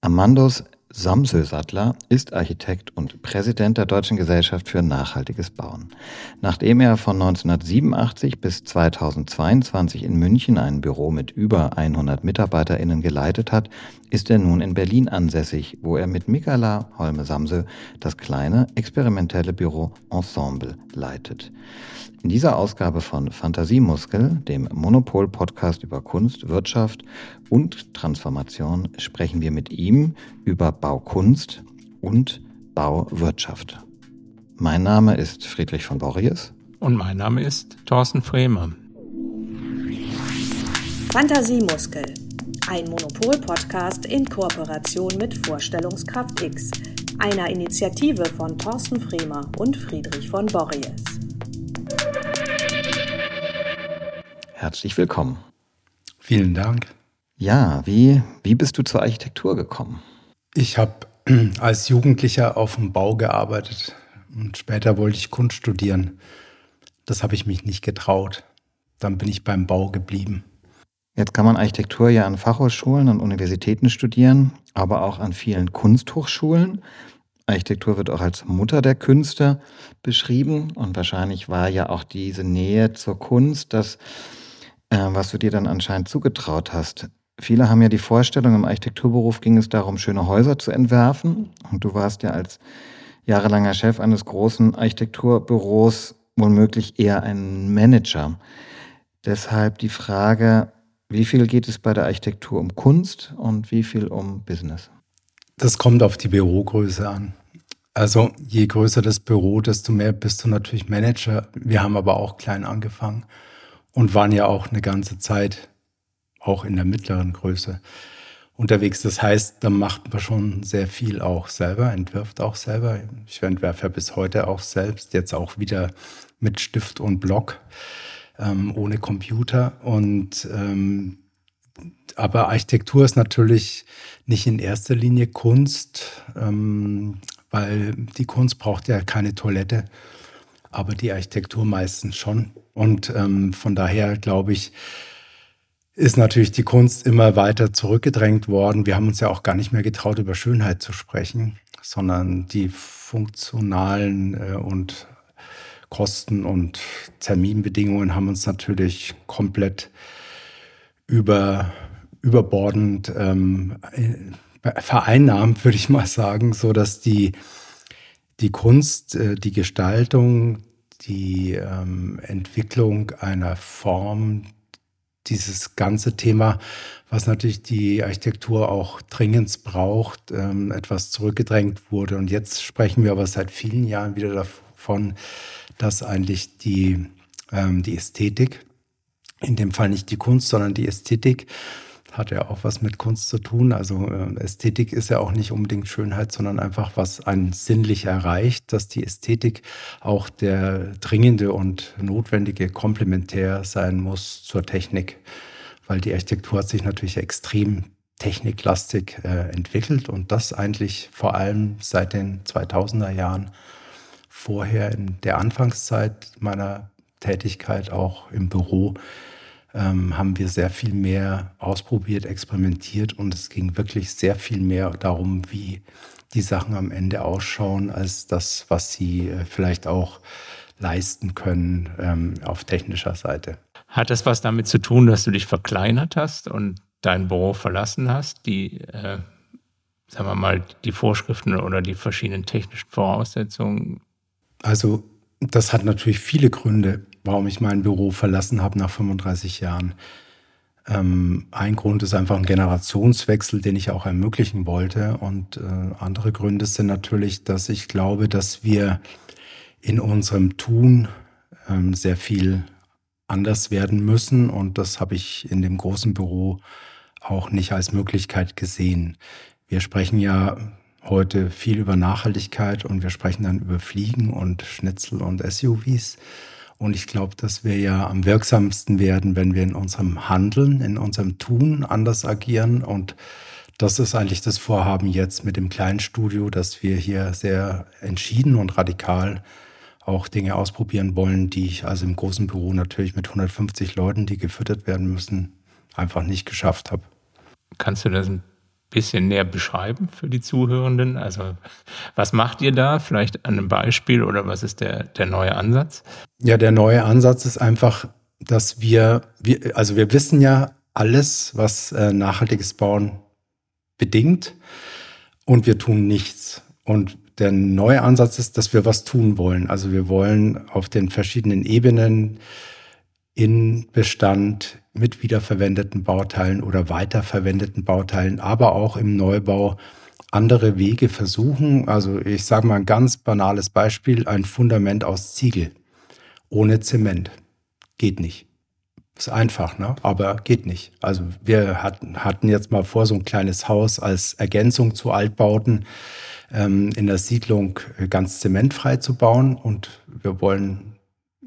Amandus Samsö-Sattler ist Architekt und Präsident der Deutschen Gesellschaft für nachhaltiges Bauen. Nachdem er von 1987 bis 2022 in München ein Büro mit über 100 MitarbeiterInnen geleitet hat, ist er nun in Berlin ansässig, wo er mit Mikala Holme-Samsö das kleine experimentelle Büro Ensemble leitet. In dieser Ausgabe von Fantasiemuskel, dem Monopol-Podcast über Kunst, Wirtschaft und Transformation, sprechen wir mit ihm über Baukunst und Bauwirtschaft. Mein Name ist Friedrich von Borries. Und mein Name ist Thorsten Fremer. Fantasiemuskel, ein Monopol-Podcast in Kooperation mit Vorstellungskraft X, einer Initiative von Thorsten Fremer und Friedrich von Borries. Herzlich willkommen. Vielen Dank. Ja, wie, wie bist du zur Architektur gekommen? Ich habe als Jugendlicher auf dem Bau gearbeitet und später wollte ich Kunst studieren. Das habe ich mich nicht getraut. Dann bin ich beim Bau geblieben. Jetzt kann man Architektur ja an Fachhochschulen und Universitäten studieren, aber auch an vielen Kunsthochschulen. Architektur wird auch als Mutter der Künste beschrieben und wahrscheinlich war ja auch diese Nähe zur Kunst das äh, was du dir dann anscheinend zugetraut hast. Viele haben ja die Vorstellung, im Architekturberuf ging es darum, schöne Häuser zu entwerfen. Und du warst ja als jahrelanger Chef eines großen Architekturbüros womöglich eher ein Manager. Deshalb die Frage, wie viel geht es bei der Architektur um Kunst und wie viel um Business? Das kommt auf die Bürogröße an. Also je größer das Büro, desto mehr bist du natürlich Manager. Wir haben aber auch klein angefangen und waren ja auch eine ganze Zeit auch in der mittleren Größe unterwegs. Das heißt, da macht man schon sehr viel auch selber, entwirft auch selber. Ich entwerfe ja bis heute auch selbst, jetzt auch wieder mit Stift und Block, ähm, ohne Computer. Und ähm, aber Architektur ist natürlich nicht in erster Linie Kunst, ähm, weil die Kunst braucht ja keine Toilette, aber die Architektur meistens schon. Und ähm, von daher glaube ich, ist natürlich die Kunst immer weiter zurückgedrängt worden. Wir haben uns ja auch gar nicht mehr getraut, über Schönheit zu sprechen, sondern die funktionalen äh, und Kosten und Terminbedingungen haben uns natürlich komplett über, überbordend ähm, äh, vereinnahmt, würde ich mal sagen, so dass die, die Kunst, äh, die Gestaltung, die ähm, Entwicklung einer Form, dieses ganze Thema, was natürlich die Architektur auch dringend braucht, ähm, etwas zurückgedrängt wurde. Und jetzt sprechen wir aber seit vielen Jahren wieder davon, dass eigentlich die, ähm, die Ästhetik, in dem Fall nicht die Kunst, sondern die Ästhetik, hat ja auch was mit Kunst zu tun. Also äh, Ästhetik ist ja auch nicht unbedingt Schönheit, sondern einfach, was einen sinnlich erreicht, dass die Ästhetik auch der dringende und notwendige Komplementär sein muss zur Technik, weil die Architektur hat sich natürlich extrem techniklastig äh, entwickelt und das eigentlich vor allem seit den 2000er Jahren. Vorher in der Anfangszeit meiner Tätigkeit auch im Büro ähm, haben wir sehr viel mehr ausprobiert, experimentiert und es ging wirklich sehr viel mehr darum, wie die Sachen am Ende ausschauen, als das, was sie äh, vielleicht auch leisten können ähm, auf technischer Seite. Hat das was damit zu tun, dass du dich verkleinert hast und dein Büro verlassen hast, die, äh, sagen wir mal, die Vorschriften oder die verschiedenen technischen Voraussetzungen? Also das hat natürlich viele Gründe warum ich mein Büro verlassen habe nach 35 Jahren. Ähm, ein Grund ist einfach ein Generationswechsel, den ich auch ermöglichen wollte. Und äh, andere Gründe sind natürlich, dass ich glaube, dass wir in unserem Tun ähm, sehr viel anders werden müssen. Und das habe ich in dem großen Büro auch nicht als Möglichkeit gesehen. Wir sprechen ja heute viel über Nachhaltigkeit und wir sprechen dann über Fliegen und Schnitzel und SUVs. Und ich glaube, dass wir ja am wirksamsten werden, wenn wir in unserem Handeln, in unserem Tun anders agieren. Und das ist eigentlich das Vorhaben jetzt mit dem kleinen Studio, dass wir hier sehr entschieden und radikal auch Dinge ausprobieren wollen, die ich also im großen Büro natürlich mit 150 Leuten, die gefüttert werden müssen, einfach nicht geschafft habe. Kannst du das ein bisschen näher beschreiben für die Zuhörenden? Also was macht ihr da? Vielleicht an einem Beispiel oder was ist der, der neue Ansatz? Ja, der neue Ansatz ist einfach, dass wir, wir also wir wissen ja alles, was äh, nachhaltiges Bauen bedingt und wir tun nichts. Und der neue Ansatz ist, dass wir was tun wollen. Also wir wollen auf den verschiedenen Ebenen in Bestand mit wiederverwendeten Bauteilen oder weiterverwendeten Bauteilen, aber auch im Neubau andere Wege versuchen. Also ich sage mal ein ganz banales Beispiel, ein Fundament aus Ziegel ohne Zement. Geht nicht. Ist einfach, ne? aber geht nicht. Also wir hatten, hatten jetzt mal vor, so ein kleines Haus als Ergänzung zu Altbauten ähm, in der Siedlung ganz zementfrei zu bauen und wir wollen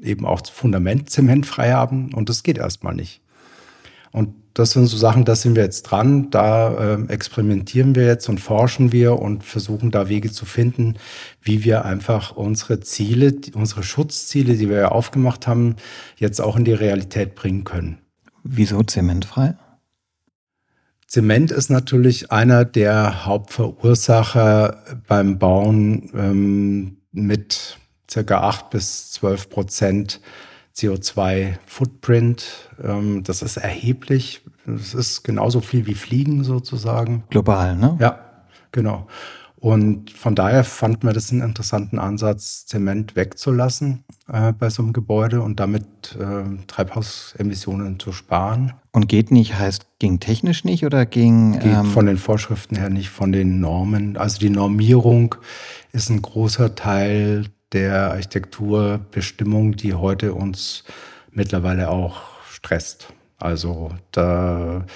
eben auch das Fundament zementfrei haben und das geht erstmal nicht. Und das sind so Sachen, da sind wir jetzt dran, da äh, experimentieren wir jetzt und forschen wir und versuchen da Wege zu finden, wie wir einfach unsere Ziele, unsere Schutzziele, die wir ja aufgemacht haben, jetzt auch in die Realität bringen können. Wieso zementfrei? Zement ist natürlich einer der Hauptverursacher beim Bauen ähm, mit circa 8 bis 12 Prozent CO2-Footprint. Ähm, das ist erheblich. Das ist genauso viel wie Fliegen sozusagen. Global, ne? Ja, genau. Und von daher fand man das einen interessanten Ansatz, Zement wegzulassen äh, bei so einem Gebäude und damit äh, Treibhausemissionen zu sparen. Und geht nicht, heißt ging technisch nicht oder ging. Geht ähm von den Vorschriften her nicht, von den Normen. Also die Normierung ist ein großer Teil der Architekturbestimmung, die heute uns mittlerweile auch stresst. Also da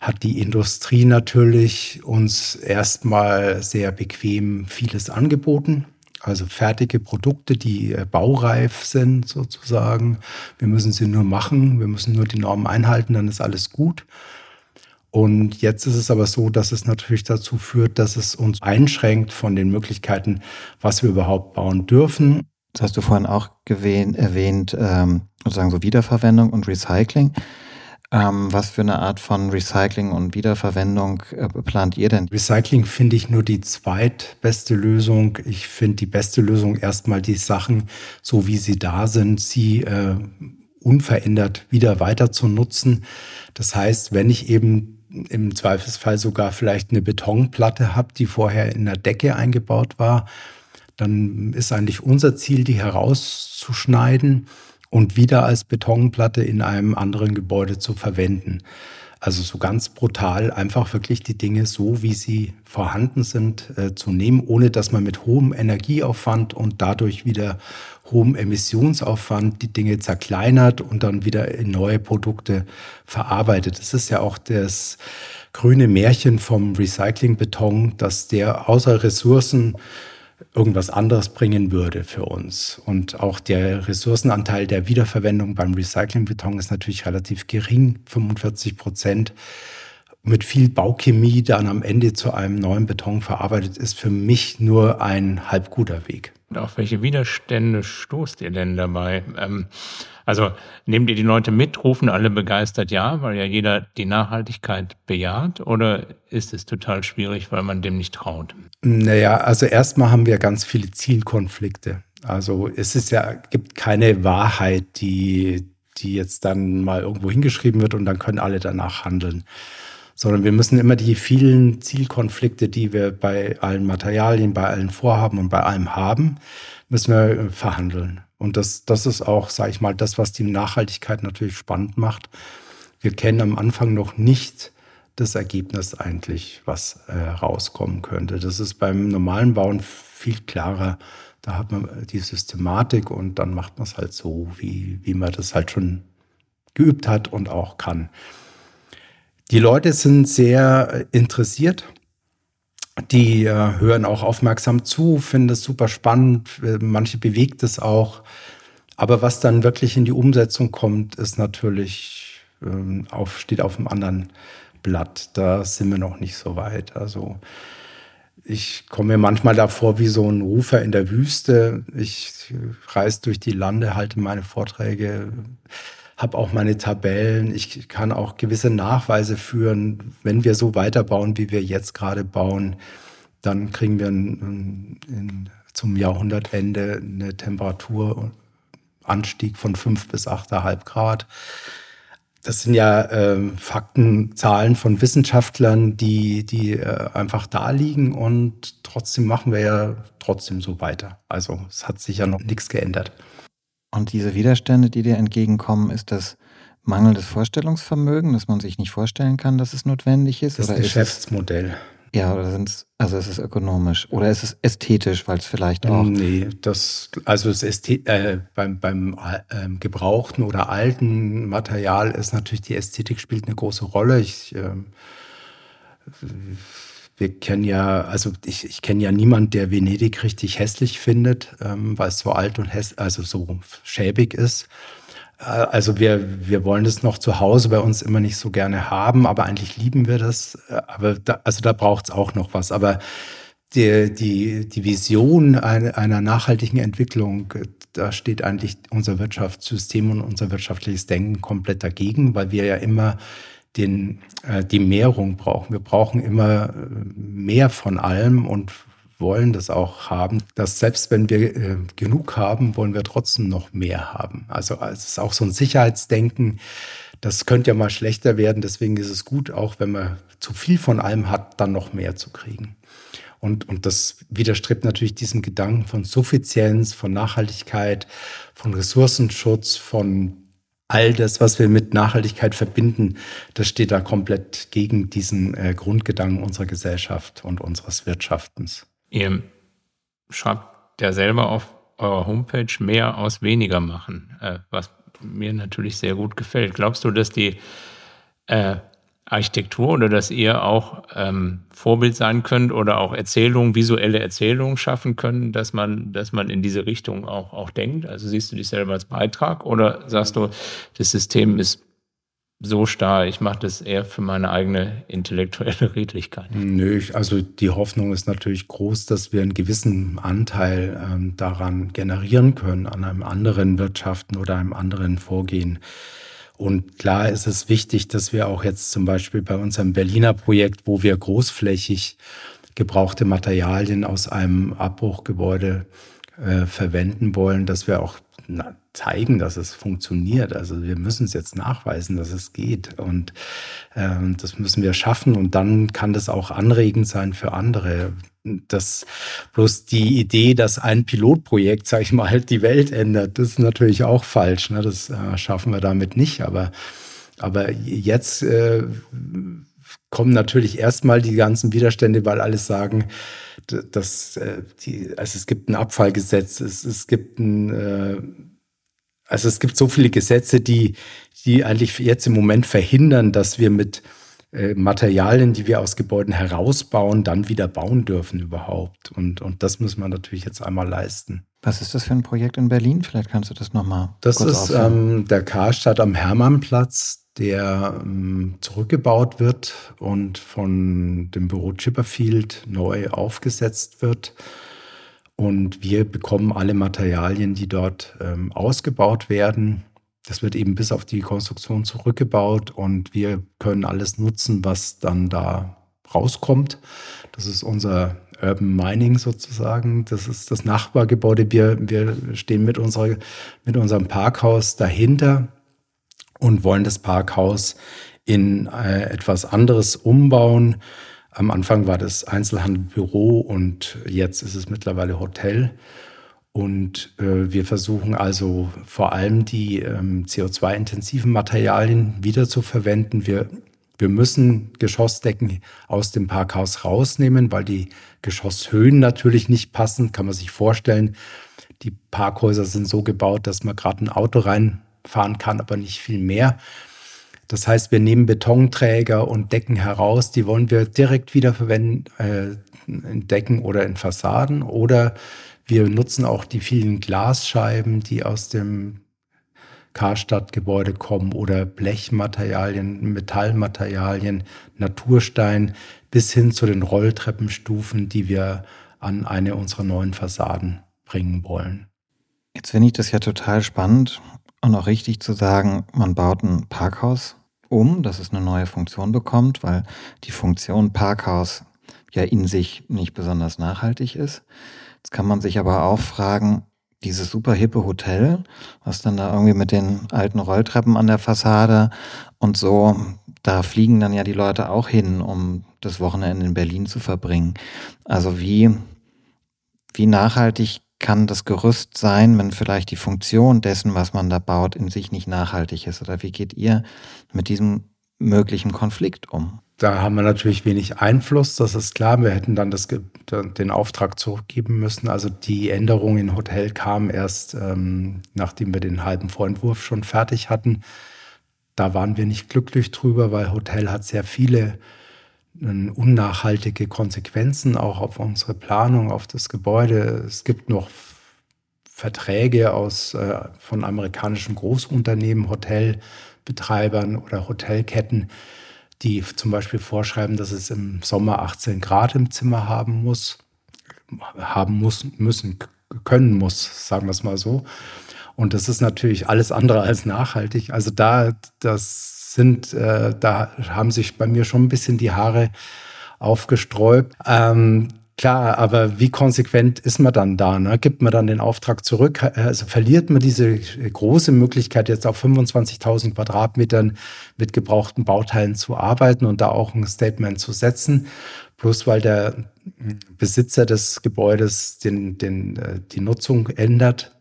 hat die Industrie natürlich uns erstmal sehr bequem vieles angeboten. Also fertige Produkte, die äh, baureif sind sozusagen. Wir müssen sie nur machen, wir müssen nur die Normen einhalten, dann ist alles gut. Und jetzt ist es aber so, dass es natürlich dazu führt, dass es uns einschränkt von den Möglichkeiten, was wir überhaupt bauen dürfen. Das hast du vorhin auch gewähnt, erwähnt, ähm, sozusagen so Wiederverwendung und Recycling. Ähm, was für eine Art von Recycling und Wiederverwendung äh, plant ihr denn? Recycling finde ich nur die zweitbeste Lösung. Ich finde die beste Lösung erstmal die Sachen, so wie sie da sind, sie äh, unverändert wieder weiter zu nutzen. Das heißt, wenn ich eben im Zweifelsfall sogar vielleicht eine Betonplatte habe, die vorher in der Decke eingebaut war, dann ist eigentlich unser Ziel, die herauszuschneiden und wieder als Betonplatte in einem anderen Gebäude zu verwenden. Also so ganz brutal einfach wirklich die Dinge so, wie sie vorhanden sind, äh, zu nehmen, ohne dass man mit hohem Energieaufwand und dadurch wieder hohem Emissionsaufwand die Dinge zerkleinert und dann wieder in neue Produkte verarbeitet. Das ist ja auch das grüne Märchen vom Recyclingbeton, dass der außer Ressourcen irgendwas anderes bringen würde für uns. Und auch der Ressourcenanteil der Wiederverwendung beim Recyclingbeton ist natürlich relativ gering, 45 Prozent. Mit viel Bauchemie dann am Ende zu einem neuen Beton verarbeitet, ist für mich nur ein halb guter Weg. Und auf welche Widerstände stoßt ihr denn dabei? Ähm, also nehmt ihr die Leute mit, rufen alle begeistert ja, weil ja jeder die Nachhaltigkeit bejaht? Oder ist es total schwierig, weil man dem nicht traut? Naja, also erstmal haben wir ganz viele Zielkonflikte. Also es ist ja, gibt keine Wahrheit, die, die jetzt dann mal irgendwo hingeschrieben wird und dann können alle danach handeln. Sondern wir müssen immer die vielen Zielkonflikte, die wir bei allen Materialien, bei allen Vorhaben und bei allem haben, müssen wir verhandeln. Und das, das ist auch, sage ich mal, das, was die Nachhaltigkeit natürlich spannend macht. Wir kennen am Anfang noch nicht das Ergebnis eigentlich, was äh, rauskommen könnte. Das ist beim normalen Bauen viel klarer. Da hat man die Systematik und dann macht man es halt so, wie, wie man das halt schon geübt hat und auch kann. Die Leute sind sehr interessiert die äh, hören auch aufmerksam zu, finden es super spannend, äh, manche bewegt es auch. Aber was dann wirklich in die Umsetzung kommt, ist natürlich ähm, auf, steht auf einem anderen Blatt. Da sind wir noch nicht so weit. Also ich komme mir manchmal davor wie so ein Rufer in der Wüste. Ich reise durch die Lande, halte meine Vorträge, habe auch meine Tabellen. Ich kann auch gewisse Nachweise führen. Wenn wir so weiterbauen, wie wir jetzt gerade bauen, dann kriegen wir ein, ein, zum Jahrhundertende eine Temperaturanstieg von fünf bis 8,5 Grad. Das sind ja äh, Fakten, Zahlen von Wissenschaftlern, die, die äh, einfach da liegen und trotzdem machen wir ja trotzdem so weiter. Also es hat sich ja noch nichts geändert. Und diese Widerstände, die dir entgegenkommen, ist das mangelndes Vorstellungsvermögen, dass man sich nicht vorstellen kann, dass es notwendig ist? Das oder Geschäftsmodell. Ist es, ja, oder sind es, also ist es ökonomisch oder ist es ästhetisch, weil es vielleicht auch. Nee, das, also das Ästhet, äh, beim, beim äh, gebrauchten oder alten Material ist natürlich die Ästhetik spielt eine große Rolle. Ich, äh, wir kennen ja, also ich, ich kenne ja niemanden, der Venedig richtig hässlich findet, ähm, weil es so alt und häss, also so schäbig ist. Äh, also wir, wir wollen es noch zu Hause bei uns immer nicht so gerne haben, aber eigentlich lieben wir das. Äh, aber da, also da braucht es auch noch was. Aber die, die, die Vision einer, einer nachhaltigen Entwicklung, da steht eigentlich unser Wirtschaftssystem und unser wirtschaftliches Denken komplett dagegen, weil wir ja immer den, äh, die Mehrung brauchen. Wir brauchen immer äh, mehr von allem und wollen das auch haben, dass selbst wenn wir äh, genug haben, wollen wir trotzdem noch mehr haben. Also es ist auch so ein Sicherheitsdenken. Das könnte ja mal schlechter werden. Deswegen ist es gut, auch wenn man zu viel von allem hat, dann noch mehr zu kriegen. Und, und das widerstrebt natürlich diesem Gedanken von Suffizienz, von Nachhaltigkeit, von Ressourcenschutz, von all das, was wir mit Nachhaltigkeit verbinden, das steht da komplett gegen diesen äh, Grundgedanken unserer Gesellschaft und unseres Wirtschaftens. Ihr schreibt ja selber auf eurer Homepage mehr aus weniger machen, äh, was mir natürlich sehr gut gefällt. Glaubst du, dass die äh, Architektur oder dass ihr auch ähm, Vorbild sein könnt oder auch Erzählungen, visuelle Erzählungen schaffen können, dass man, dass man in diese Richtung auch, auch denkt? Also siehst du dich selber als Beitrag oder sagst du, das System ist so starr, ich mache das eher für meine eigene intellektuelle Redlichkeit? Nö, also die Hoffnung ist natürlich groß, dass wir einen gewissen Anteil ähm, daran generieren können, an einem anderen Wirtschaften oder einem anderen Vorgehen. Und klar ist es wichtig, dass wir auch jetzt zum Beispiel bei unserem Berliner Projekt, wo wir großflächig gebrauchte Materialien aus einem Abbruchgebäude äh, verwenden wollen, dass wir auch na, zeigen, dass es funktioniert. Also wir müssen es jetzt nachweisen, dass es geht. Und ähm, das müssen wir schaffen. Und dann kann das auch anregend sein für andere. Das bloß die Idee, dass ein Pilotprojekt, sage ich mal, halt die Welt ändert, das ist natürlich auch falsch. Ne? Das äh, schaffen wir damit nicht. Aber, aber jetzt äh, kommen natürlich erstmal die ganzen Widerstände, weil alles sagen, dass äh, die, also es gibt ein Abfallgesetz, es, es gibt ein äh, also es gibt so viele Gesetze, die, die eigentlich jetzt im Moment verhindern, dass wir mit Materialien, die wir aus Gebäuden herausbauen, dann wieder bauen dürfen überhaupt. Und, und das muss man natürlich jetzt einmal leisten. Was ist das für ein Projekt in Berlin? Vielleicht kannst du das nochmal. Das ist ähm, der Karstadt am Hermannplatz, der ähm, zurückgebaut wird und von dem Büro Chipperfield neu aufgesetzt wird. Und wir bekommen alle Materialien, die dort ähm, ausgebaut werden. Das wird eben bis auf die Konstruktion zurückgebaut und wir können alles nutzen, was dann da rauskommt. Das ist unser Urban Mining sozusagen. Das ist das Nachbargebäude. Wir, wir stehen mit, unserer, mit unserem Parkhaus dahinter und wollen das Parkhaus in äh, etwas anderes umbauen. Am Anfang war das Einzelhandelbüro und jetzt ist es mittlerweile Hotel. Und äh, wir versuchen also vor allem die ähm, CO2-intensiven Materialien wieder zu verwenden. Wir, wir müssen Geschossdecken aus dem Parkhaus rausnehmen, weil die Geschosshöhen natürlich nicht passen. Kann man sich vorstellen, die Parkhäuser sind so gebaut, dass man gerade ein Auto reinfahren kann, aber nicht viel mehr. Das heißt, wir nehmen Betonträger und Decken heraus, die wollen wir direkt wiederverwenden äh, in Decken oder in Fassaden. Oder wir nutzen auch die vielen Glasscheiben, die aus dem Karstadtgebäude kommen oder Blechmaterialien, Metallmaterialien, Naturstein bis hin zu den Rolltreppenstufen, die wir an eine unserer neuen Fassaden bringen wollen. Jetzt finde ich das ja total spannend und auch richtig zu sagen, man baut ein Parkhaus um, dass es eine neue Funktion bekommt, weil die Funktion Parkhaus ja in sich nicht besonders nachhaltig ist. Jetzt kann man sich aber auch fragen, dieses super hippe Hotel, was dann da irgendwie mit den alten Rolltreppen an der Fassade und so, da fliegen dann ja die Leute auch hin, um das Wochenende in Berlin zu verbringen. Also wie, wie nachhaltig kann das Gerüst sein, wenn vielleicht die Funktion dessen, was man da baut, in sich nicht nachhaltig ist? Oder wie geht ihr mit diesem möglichen Konflikt um? Da haben wir natürlich wenig Einfluss, das ist klar. Wir hätten dann das, den Auftrag zurückgeben müssen. Also die Änderung in Hotel kam erst, ähm, nachdem wir den halben Vorentwurf schon fertig hatten. Da waren wir nicht glücklich drüber, weil Hotel hat sehr viele äh, unnachhaltige Konsequenzen auch auf unsere Planung, auf das Gebäude. Es gibt noch Verträge aus, äh, von amerikanischen Großunternehmen, Hotelbetreibern oder Hotelketten, die zum Beispiel vorschreiben, dass es im Sommer 18 Grad im Zimmer haben muss, haben muss, müssen, können muss, sagen wir es mal so. Und das ist natürlich alles andere als nachhaltig. Also da, das sind, äh, da haben sich bei mir schon ein bisschen die Haare aufgesträubt. Ähm, Klar, aber wie konsequent ist man dann da? Ne? Gibt man dann den Auftrag zurück? Also verliert man diese große Möglichkeit, jetzt auf 25.000 Quadratmetern mit gebrauchten Bauteilen zu arbeiten und da auch ein Statement zu setzen? Bloß weil der Besitzer des Gebäudes den, den, äh, die Nutzung ändert,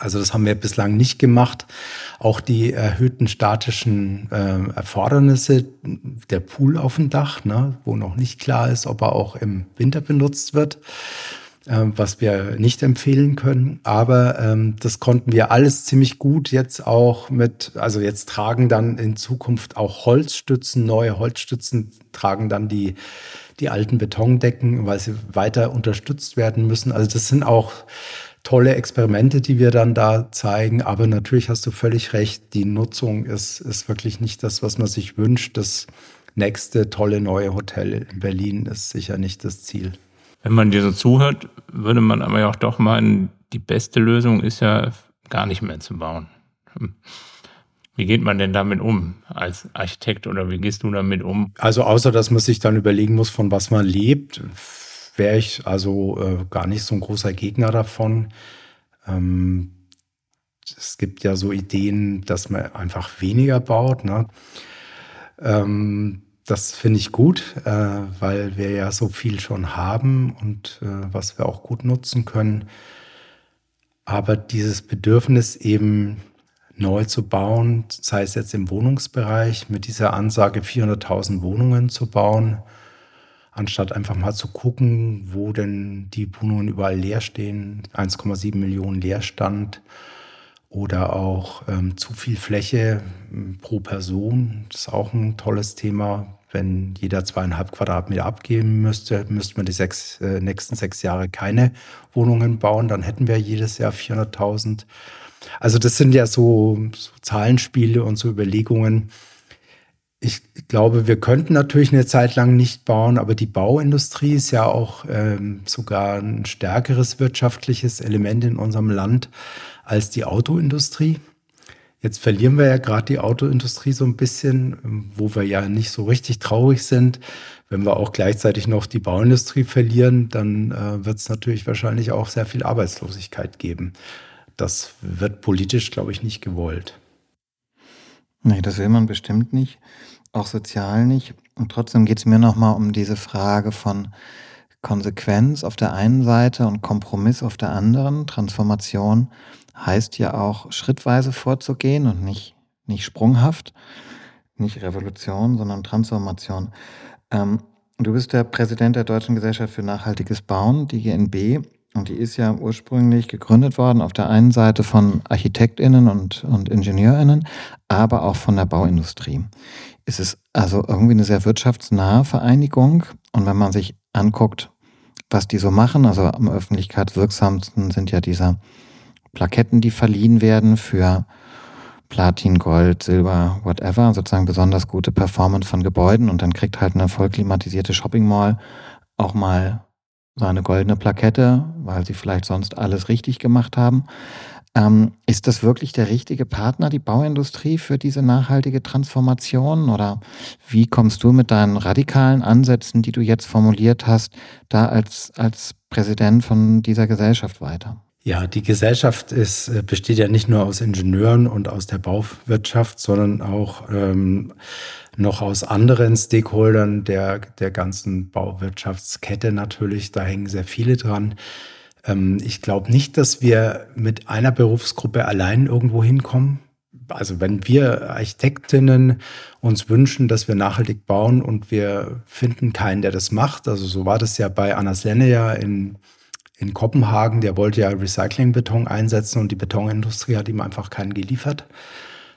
also das haben wir bislang nicht gemacht. Auch die erhöhten statischen äh, Erfordernisse, der Pool auf dem Dach, ne, wo noch nicht klar ist, ob er auch im Winter benutzt wird, äh, was wir nicht empfehlen können. Aber ähm, das konnten wir alles ziemlich gut jetzt auch mit, also jetzt tragen dann in Zukunft auch Holzstützen, neue Holzstützen tragen dann die die alten Betondecken, weil sie weiter unterstützt werden müssen. Also das sind auch tolle Experimente, die wir dann da zeigen. Aber natürlich hast du völlig recht, die Nutzung ist, ist wirklich nicht das, was man sich wünscht. Das nächste tolle neue Hotel in Berlin ist sicher nicht das Ziel. Wenn man dir so zuhört, würde man aber ja auch doch meinen, die beste Lösung ist ja gar nicht mehr zu bauen. Wie geht man denn damit um als Architekt oder wie gehst du damit um? Also außer dass man sich dann überlegen muss, von was man lebt, wäre ich also äh, gar nicht so ein großer Gegner davon. Ähm, es gibt ja so Ideen, dass man einfach weniger baut. Ne? Ähm, das finde ich gut, äh, weil wir ja so viel schon haben und äh, was wir auch gut nutzen können. Aber dieses Bedürfnis eben neu zu bauen, sei es jetzt im Wohnungsbereich, mit dieser Ansage 400.000 Wohnungen zu bauen, anstatt einfach mal zu gucken, wo denn die Wohnungen überall leer stehen, 1,7 Millionen Leerstand oder auch ähm, zu viel Fläche ähm, pro Person. Das ist auch ein tolles Thema. Wenn jeder zweieinhalb Quadratmeter abgeben müsste, müsste man die sechs, äh, nächsten sechs Jahre keine Wohnungen bauen. Dann hätten wir jedes Jahr 400.000. Also das sind ja so, so Zahlenspiele und so Überlegungen, ich glaube, wir könnten natürlich eine Zeit lang nicht bauen, aber die Bauindustrie ist ja auch ähm, sogar ein stärkeres wirtschaftliches Element in unserem Land als die Autoindustrie. Jetzt verlieren wir ja gerade die Autoindustrie so ein bisschen, wo wir ja nicht so richtig traurig sind. Wenn wir auch gleichzeitig noch die Bauindustrie verlieren, dann äh, wird es natürlich wahrscheinlich auch sehr viel Arbeitslosigkeit geben. Das wird politisch, glaube ich, nicht gewollt. Nee, das will man bestimmt nicht auch sozial nicht. Und trotzdem geht es mir nochmal um diese Frage von Konsequenz auf der einen Seite und Kompromiss auf der anderen. Transformation heißt ja auch schrittweise vorzugehen und nicht, nicht sprunghaft. Nicht Revolution, sondern Transformation. Ähm, du bist der Präsident der Deutschen Gesellschaft für nachhaltiges Bauen, die GNB. Und die ist ja ursprünglich gegründet worden, auf der einen Seite von ArchitektInnen und, und IngenieurInnen, aber auch von der Bauindustrie. Es ist also irgendwie eine sehr wirtschaftsnahe Vereinigung. Und wenn man sich anguckt, was die so machen, also am öffentlichkeitswirksamsten sind ja diese Plaketten, die verliehen werden für Platin, Gold, Silber, whatever, sozusagen besonders gute Performance von Gebäuden. Und dann kriegt halt eine voll klimatisierte Shopping Mall auch mal eine goldene Plakette, weil sie vielleicht sonst alles richtig gemacht haben. Ähm, ist das wirklich der richtige Partner, die Bauindustrie, für diese nachhaltige Transformation? Oder wie kommst du mit deinen radikalen Ansätzen, die du jetzt formuliert hast, da als, als Präsident von dieser Gesellschaft weiter? Ja, die Gesellschaft ist, äh, besteht ja nicht nur aus Ingenieuren und aus der Bauwirtschaft, sondern auch ähm, noch aus anderen Stakeholdern der, der ganzen Bauwirtschaftskette natürlich. Da hängen sehr viele dran. Ähm, ich glaube nicht, dass wir mit einer Berufsgruppe allein irgendwo hinkommen. Also wenn wir Architektinnen uns wünschen, dass wir nachhaltig bauen und wir finden keinen, der das macht, also so war das ja bei Annas Lenne ja in in Kopenhagen, der wollte ja Recyclingbeton einsetzen und die Betonindustrie hat ihm einfach keinen geliefert.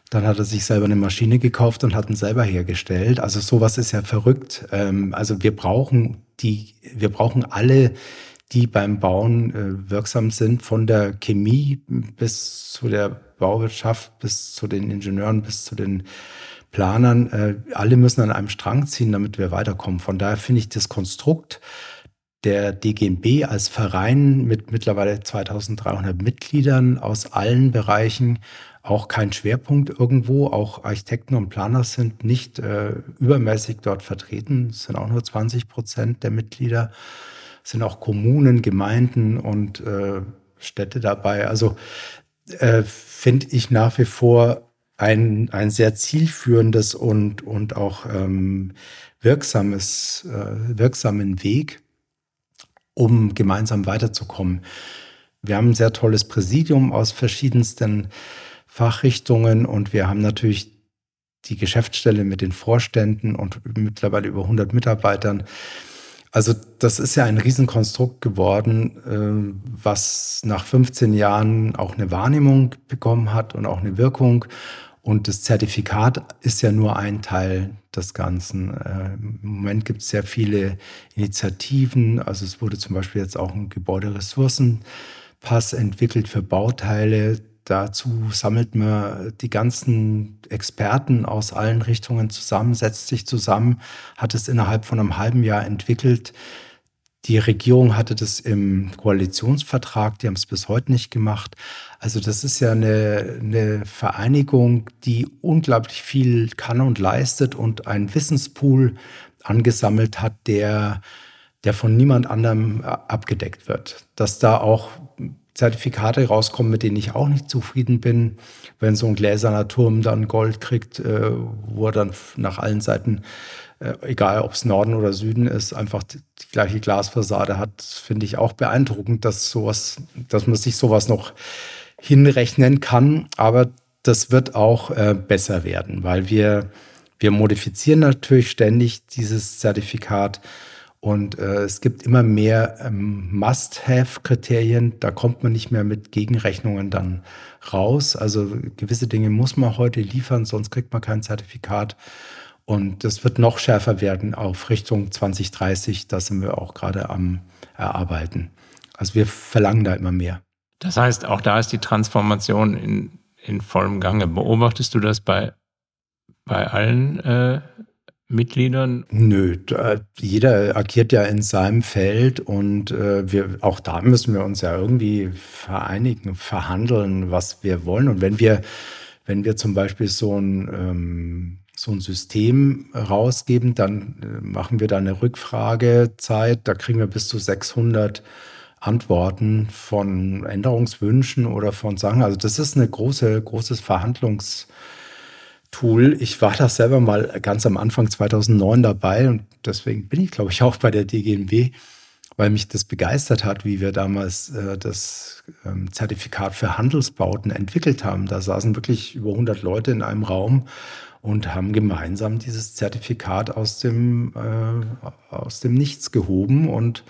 Dann hat er sich selber eine Maschine gekauft und hat ihn selber hergestellt. Also sowas ist ja verrückt. Ähm, also wir brauchen die, wir brauchen alle, die beim Bauen äh, wirksam sind, von der Chemie bis zu der Bauwirtschaft, bis zu den Ingenieuren, bis zu den Planern. Äh, alle müssen an einem Strang ziehen, damit wir weiterkommen. Von daher finde ich das Konstrukt der DGNB als Verein mit mittlerweile 2300 Mitgliedern aus allen Bereichen auch kein Schwerpunkt irgendwo. Auch Architekten und Planer sind nicht äh, übermäßig dort vertreten. Es sind auch nur 20 Prozent der Mitglieder. Es sind auch Kommunen, Gemeinden und äh, Städte dabei. Also äh, finde ich nach wie vor ein, ein sehr zielführendes und, und auch ähm, wirksames, äh, wirksamen Weg um gemeinsam weiterzukommen. Wir haben ein sehr tolles Präsidium aus verschiedensten Fachrichtungen und wir haben natürlich die Geschäftsstelle mit den Vorständen und mittlerweile über 100 Mitarbeitern. Also das ist ja ein Riesenkonstrukt geworden, äh, was nach 15 Jahren auch eine Wahrnehmung bekommen hat und auch eine Wirkung. Und das Zertifikat ist ja nur ein Teil des Ganzen. Äh, Im Moment gibt es sehr viele Initiativen. Also es wurde zum Beispiel jetzt auch ein Gebäuderessourcenpass entwickelt für Bauteile. Dazu sammelt man die ganzen Experten aus allen Richtungen zusammen, setzt sich zusammen, hat es innerhalb von einem halben Jahr entwickelt die Regierung hatte das im Koalitionsvertrag, die haben es bis heute nicht gemacht. Also das ist ja eine, eine Vereinigung, die unglaublich viel kann und leistet und einen Wissenspool angesammelt hat, der, der von niemand anderem abgedeckt wird. Dass da auch Zertifikate rauskommen, mit denen ich auch nicht zufrieden bin, wenn so ein gläserner Turm dann Gold kriegt, äh, wo er dann nach allen Seiten äh, egal ob es Norden oder Süden ist, einfach die, die gleiche Glasfassade hat, finde ich auch beeindruckend, dass sowas, dass man sich sowas noch hinrechnen kann. Aber das wird auch äh, besser werden, weil wir, wir modifizieren natürlich ständig dieses Zertifikat. Und äh, es gibt immer mehr ähm, Must-Have-Kriterien. Da kommt man nicht mehr mit Gegenrechnungen dann raus. Also gewisse Dinge muss man heute liefern, sonst kriegt man kein Zertifikat. Und das wird noch schärfer werden auf Richtung 2030. Da sind wir auch gerade am Erarbeiten. Also wir verlangen da immer mehr. Das heißt, auch da ist die Transformation in, in vollem Gange. Beobachtest du das bei, bei allen äh, Mitgliedern? Nö, jeder agiert ja in seinem Feld und äh, wir, auch da müssen wir uns ja irgendwie vereinigen, verhandeln, was wir wollen. Und wenn wir, wenn wir zum Beispiel so ein ähm, so ein System rausgeben, dann äh, machen wir da eine Rückfragezeit, da kriegen wir bis zu 600 Antworten von Änderungswünschen oder von Sachen. Also das ist ein große, großes Verhandlungstool. Ich war da selber mal ganz am Anfang 2009 dabei und deswegen bin ich, glaube ich, auch bei der DGNW, weil mich das begeistert hat, wie wir damals äh, das ähm, Zertifikat für Handelsbauten entwickelt haben. Da saßen wirklich über 100 Leute in einem Raum und haben gemeinsam dieses Zertifikat aus dem, äh, aus dem Nichts gehoben. Und,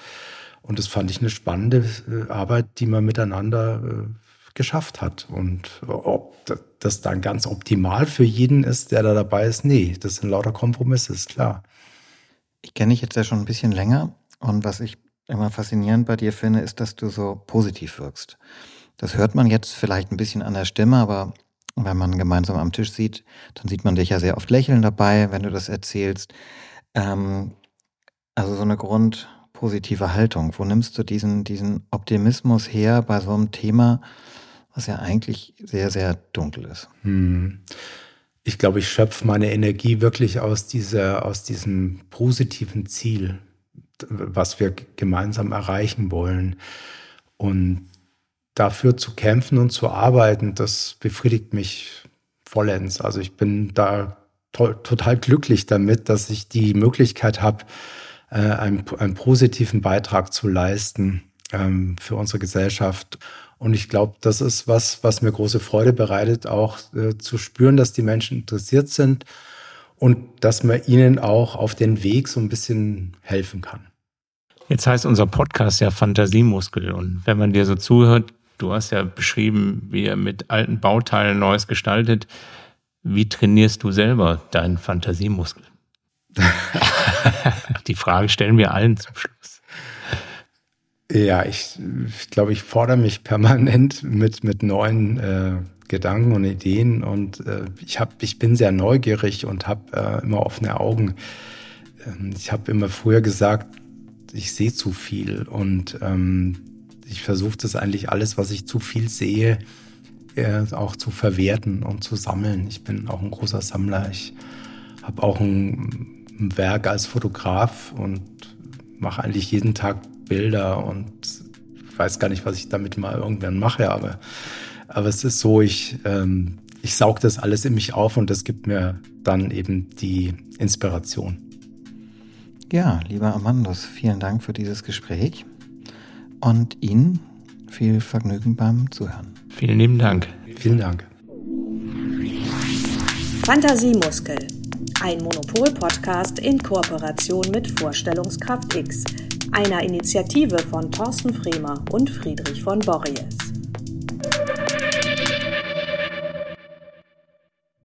und das fand ich eine spannende äh, Arbeit, die man miteinander äh, geschafft hat. Und ob das dann ganz optimal für jeden ist, der da dabei ist, nee, das sind lauter Kompromisse, ist klar. Ich kenne dich jetzt ja schon ein bisschen länger und was ich immer faszinierend bei dir finde, ist, dass du so positiv wirkst. Das hört man jetzt vielleicht ein bisschen an der Stimme, aber wenn man gemeinsam am Tisch sieht, dann sieht man dich ja sehr oft lächeln dabei, wenn du das erzählst. Ähm, also so eine grundpositive Haltung. Wo nimmst du diesen, diesen Optimismus her bei so einem Thema, was ja eigentlich sehr, sehr dunkel ist. Hm. Ich glaube, ich schöpfe meine Energie wirklich aus, dieser, aus diesem positiven Ziel, was wir gemeinsam erreichen wollen. Und dafür zu kämpfen und zu arbeiten, das befriedigt mich vollends. Also ich bin da to total glücklich damit, dass ich die Möglichkeit habe, äh, einen, einen, positiven Beitrag zu leisten ähm, für unsere Gesellschaft. Und ich glaube, das ist was, was mir große Freude bereitet, auch äh, zu spüren, dass die Menschen interessiert sind und dass man ihnen auch auf den Weg so ein bisschen helfen kann. Jetzt heißt unser Podcast ja Fantasiemuskel. Und wenn man dir so zuhört, du hast ja beschrieben, wie er mit alten Bauteilen Neues gestaltet. Wie trainierst du selber deinen Fantasiemuskel? Die Frage stellen wir allen zum Schluss. Ja, ich, ich glaube, ich fordere mich permanent mit, mit neuen äh, Gedanken und Ideen und äh, ich, hab, ich bin sehr neugierig und habe äh, immer offene Augen. Ähm, ich habe immer früher gesagt, ich sehe zu viel und ähm, ich versuche das eigentlich alles, was ich zu viel sehe, äh, auch zu verwerten und zu sammeln. Ich bin auch ein großer Sammler. Ich habe auch ein, ein Werk als Fotograf und mache eigentlich jeden Tag Bilder und weiß gar nicht, was ich damit mal irgendwann mache, aber, aber es ist so, ich, ähm, ich saug das alles in mich auf und das gibt mir dann eben die Inspiration. Ja, lieber Amandus, vielen Dank für dieses Gespräch und Ihnen viel Vergnügen beim Zuhören. Vielen lieben Dank. Vielen Dank. Fantasiemuskel. Ein Monopol-Podcast in Kooperation mit Vorstellungskraft X, einer Initiative von Thorsten Fremer und Friedrich von Borries.